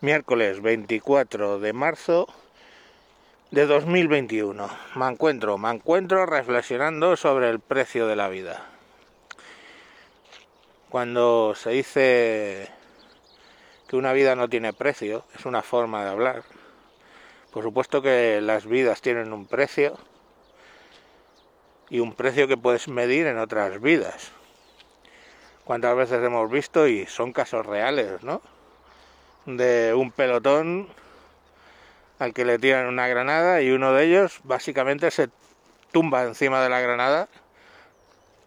miércoles 24 de marzo de 2021. Me encuentro, me encuentro reflexionando sobre el precio de la vida. Cuando se dice que una vida no tiene precio, es una forma de hablar. Por supuesto que las vidas tienen un precio y un precio que puedes medir en otras vidas. ¿Cuántas veces hemos visto y son casos reales, ¿no? De un pelotón al que le tiran una granada y uno de ellos básicamente se tumba encima de la granada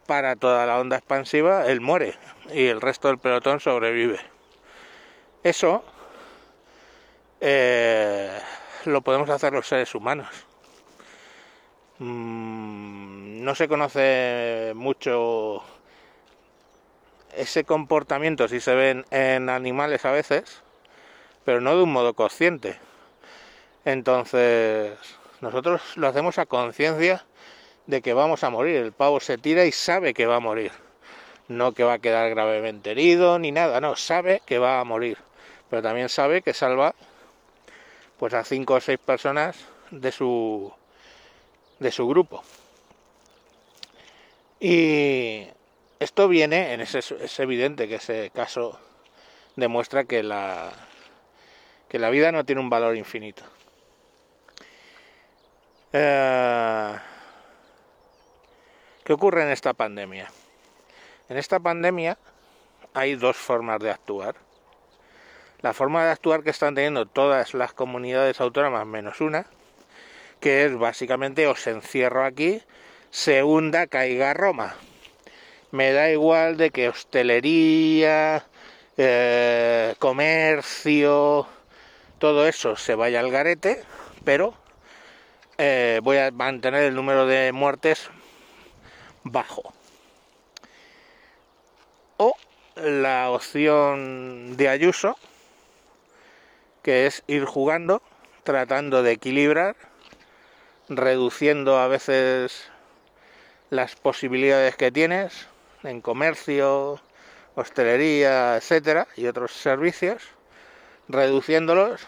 para toda la onda expansiva, él muere y el resto del pelotón sobrevive. Eso eh, lo podemos hacer los seres humanos. Mm, no se conoce mucho ese comportamiento, si se ven en animales a veces, pero no de un modo consciente. Entonces, nosotros lo hacemos a conciencia de que vamos a morir. El pavo se tira y sabe que va a morir. No que va a quedar gravemente herido ni nada, no, sabe que va a morir. Pero también sabe que salva pues a cinco o seis personas de su de su grupo. Y esto viene, en ese, es evidente que ese caso demuestra que la, que la vida no tiene un valor infinito. Eh, ¿Qué ocurre en esta pandemia? En esta pandemia hay dos formas de actuar. La forma de actuar que están teniendo todas las comunidades autónomas menos una, que es básicamente os encierro aquí, se hunda, caiga Roma. Me da igual de que hostelería, eh, comercio, todo eso se vaya al garete, pero eh, voy a mantener el número de muertes bajo. O la opción de Ayuso, que es ir jugando, tratando de equilibrar, reduciendo a veces las posibilidades que tienes en comercio, hostelería, etcétera, y otros servicios reduciéndolos,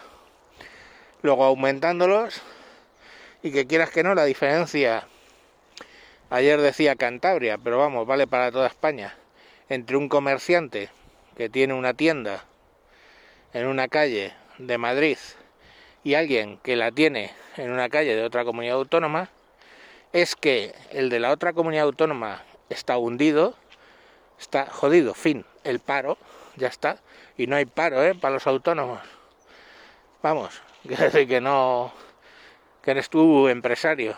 luego aumentándolos y que quieras que no, la diferencia, ayer decía Cantabria, pero vamos, vale para toda España, entre un comerciante que tiene una tienda en una calle de Madrid y alguien que la tiene en una calle de otra comunidad autónoma, es que el de la otra comunidad autónoma está hundido, está jodido, fin, el paro, ya está, y no hay paro ¿eh? para los autónomos. Vamos, que no, que eres tú empresario.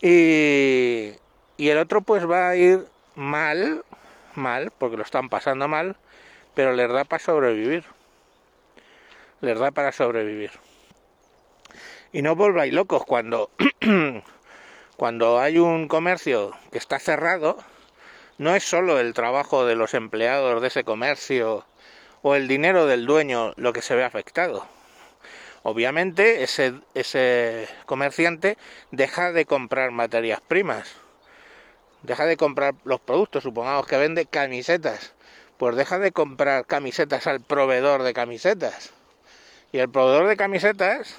Y, y el otro pues va a ir mal, mal, porque lo están pasando mal, pero les da para sobrevivir. Les da para sobrevivir. Y no volváis locos cuando, cuando hay un comercio que está cerrado, no es solo el trabajo de los empleados de ese comercio o el dinero del dueño lo que se ve afectado. Obviamente ese, comerciante deja de comprar materias primas, deja de comprar los productos, supongamos que vende camisetas, pues deja de comprar camisetas al proveedor de camisetas. Y el proveedor de camisetas,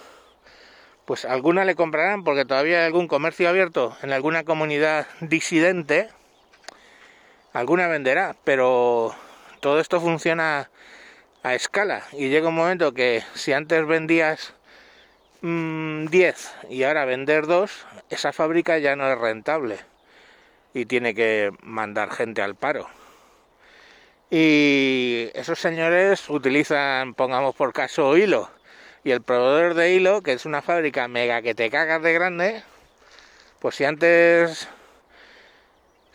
pues alguna le comprarán porque todavía hay algún comercio abierto en alguna comunidad disidente alguna venderá, pero todo esto funciona a escala y llega un momento que si antes vendías 10 mm, y ahora vender 2, esa fábrica ya no es rentable y tiene que mandar gente al paro. Y esos señores utilizan, pongamos por caso, hilo. Y el proveedor de hilo, que es una fábrica mega que te cagas de grande, pues si antes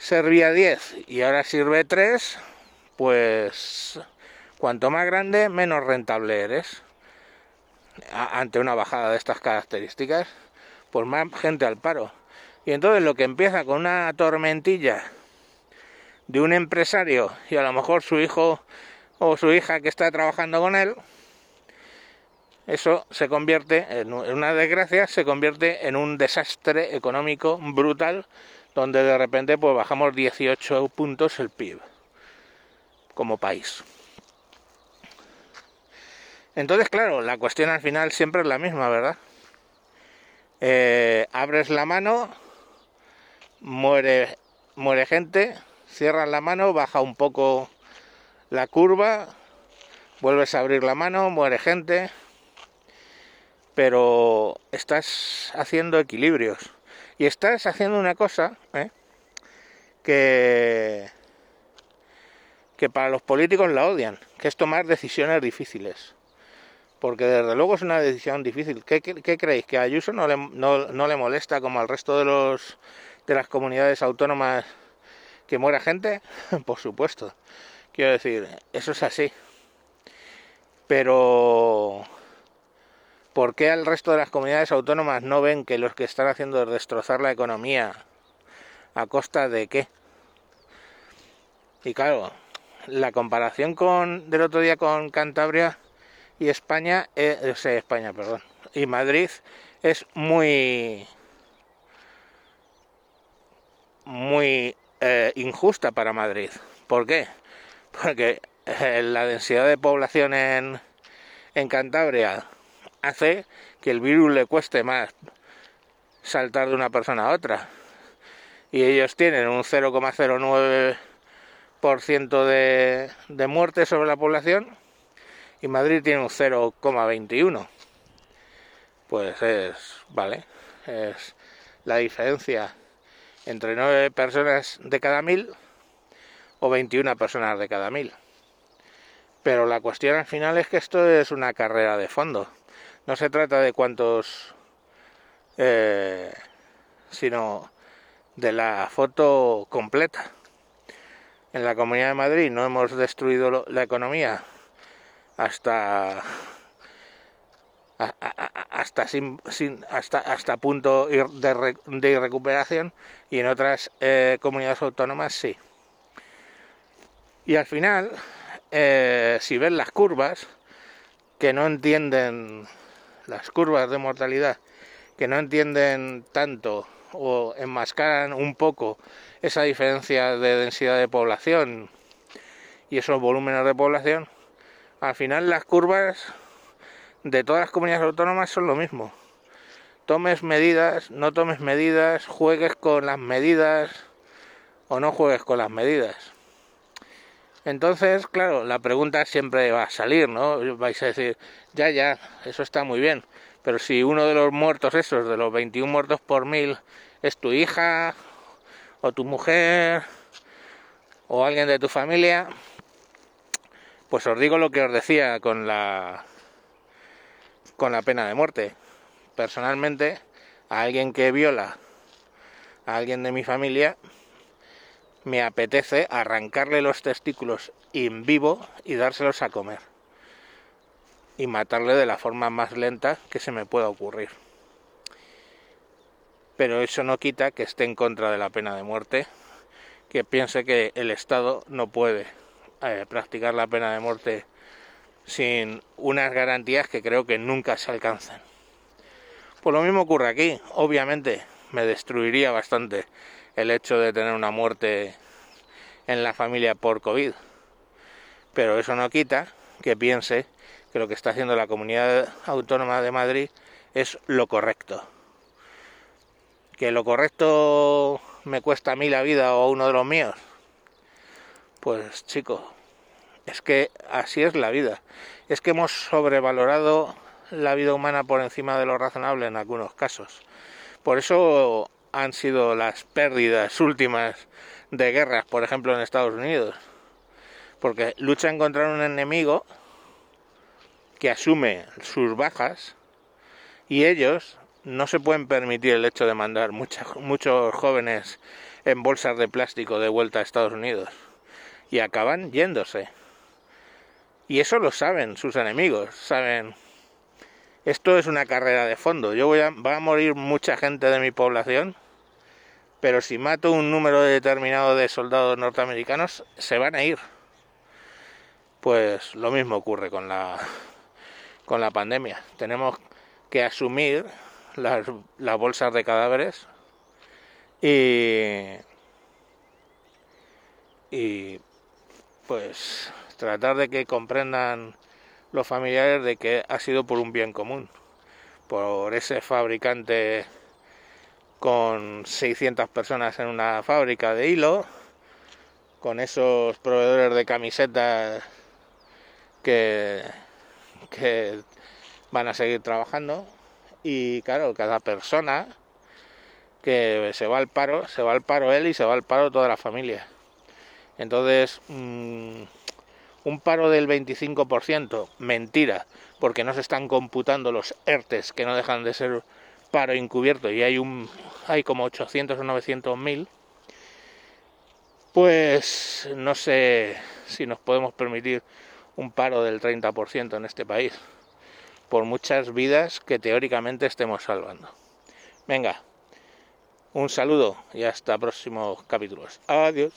servía 10 y ahora sirve 3, pues cuanto más grande, menos rentable eres. ante una bajada de estas características, pues más gente al paro. Y entonces lo que empieza con una tormentilla de un empresario y a lo mejor su hijo o su hija que está trabajando con él, eso se convierte en una desgracia, se convierte en un desastre económico brutal donde de repente pues bajamos 18 puntos el PIB como país. Entonces, claro, la cuestión al final siempre es la misma, ¿verdad? Eh, abres la mano, muere, muere gente, cierras la mano, baja un poco la curva, vuelves a abrir la mano, muere gente, pero estás haciendo equilibrios y estás haciendo una cosa ¿eh? que que para los políticos la odian, que es tomar decisiones difíciles. Porque desde luego es una decisión difícil. ¿Qué, creéis? ¿Que a Ayuso no le, no, no le molesta como al resto de, los, de las comunidades autónomas que muera gente? Por supuesto. Quiero decir, eso es así. Pero ¿por qué al resto de las comunidades autónomas no ven que los que están haciendo es destrozar la economía a costa de qué? Y claro, la comparación con del otro día con Cantabria y España, eh, España, perdón, y Madrid es muy muy eh, injusta para Madrid. ¿Por qué? Porque eh, la densidad de población en, en Cantabria hace que el virus le cueste más saltar de una persona a otra. Y ellos tienen un 0,09 de, de muertes sobre la población y Madrid tiene un 0,21. Pues es, vale, es la diferencia entre 9 personas de cada mil o 21 personas de cada mil. Pero la cuestión al final es que esto es una carrera de fondo. No se trata de cuántos, eh, sino de la foto completa. En la Comunidad de Madrid no hemos destruido la economía hasta hasta hasta hasta punto de, de recuperación y en otras eh, comunidades autónomas sí. Y al final eh, si ven las curvas que no entienden las curvas de mortalidad que no entienden tanto o enmascaran un poco esa diferencia de densidad de población y esos volúmenes de población, al final las curvas de todas las comunidades autónomas son lo mismo. Tomes medidas, no tomes medidas, juegues con las medidas o no juegues con las medidas. Entonces, claro, la pregunta siempre va a salir, ¿no? Vais a decir, ya, ya, eso está muy bien, pero si uno de los muertos esos, de los 21 muertos por mil, es tu hija o tu mujer o alguien de tu familia, pues os digo lo que os decía con la con la pena de muerte. Personalmente, a alguien que viola a alguien de mi familia, me apetece arrancarle los testículos en vivo y dárselos a comer. Y matarle de la forma más lenta que se me pueda ocurrir pero eso no quita que esté en contra de la pena de muerte, que piense que el Estado no puede eh, practicar la pena de muerte sin unas garantías que creo que nunca se alcanzan. Pues lo mismo ocurre aquí, obviamente me destruiría bastante el hecho de tener una muerte en la familia por COVID, pero eso no quita que piense que lo que está haciendo la comunidad autónoma de Madrid es lo correcto que lo correcto me cuesta a mí la vida o a uno de los míos. Pues chico, es que así es la vida. Es que hemos sobrevalorado la vida humana por encima de lo razonable en algunos casos. Por eso han sido las pérdidas últimas de guerras, por ejemplo en Estados Unidos. Porque luchan contra un enemigo que asume sus bajas y ellos no se pueden permitir el hecho de mandar muchos jóvenes en bolsas de plástico de vuelta a Estados Unidos y acaban yéndose. Y eso lo saben sus enemigos, saben. Esto es una carrera de fondo. Yo voy a, va a morir mucha gente de mi población, pero si mato un número determinado de soldados norteamericanos, se van a ir. Pues lo mismo ocurre con la con la pandemia. Tenemos que asumir las, bolsas de cadáveres y, y pues tratar de que comprendan los familiares de que ha sido por un bien común, por ese fabricante con 600 personas en una fábrica de hilo, con esos proveedores de camisetas que, que van a seguir trabajando y claro, cada persona que se va al paro, se va al paro él y se va al paro toda la familia. Entonces, mmm, un paro del 25%, mentira, porque no se están computando los ERTES que no dejan de ser paro encubierto y hay un hay como 800 o 900 mil pues no sé si nos podemos permitir un paro del 30% en este país por muchas vidas que teóricamente estemos salvando. Venga un saludo y hasta próximos capítulos. Adiós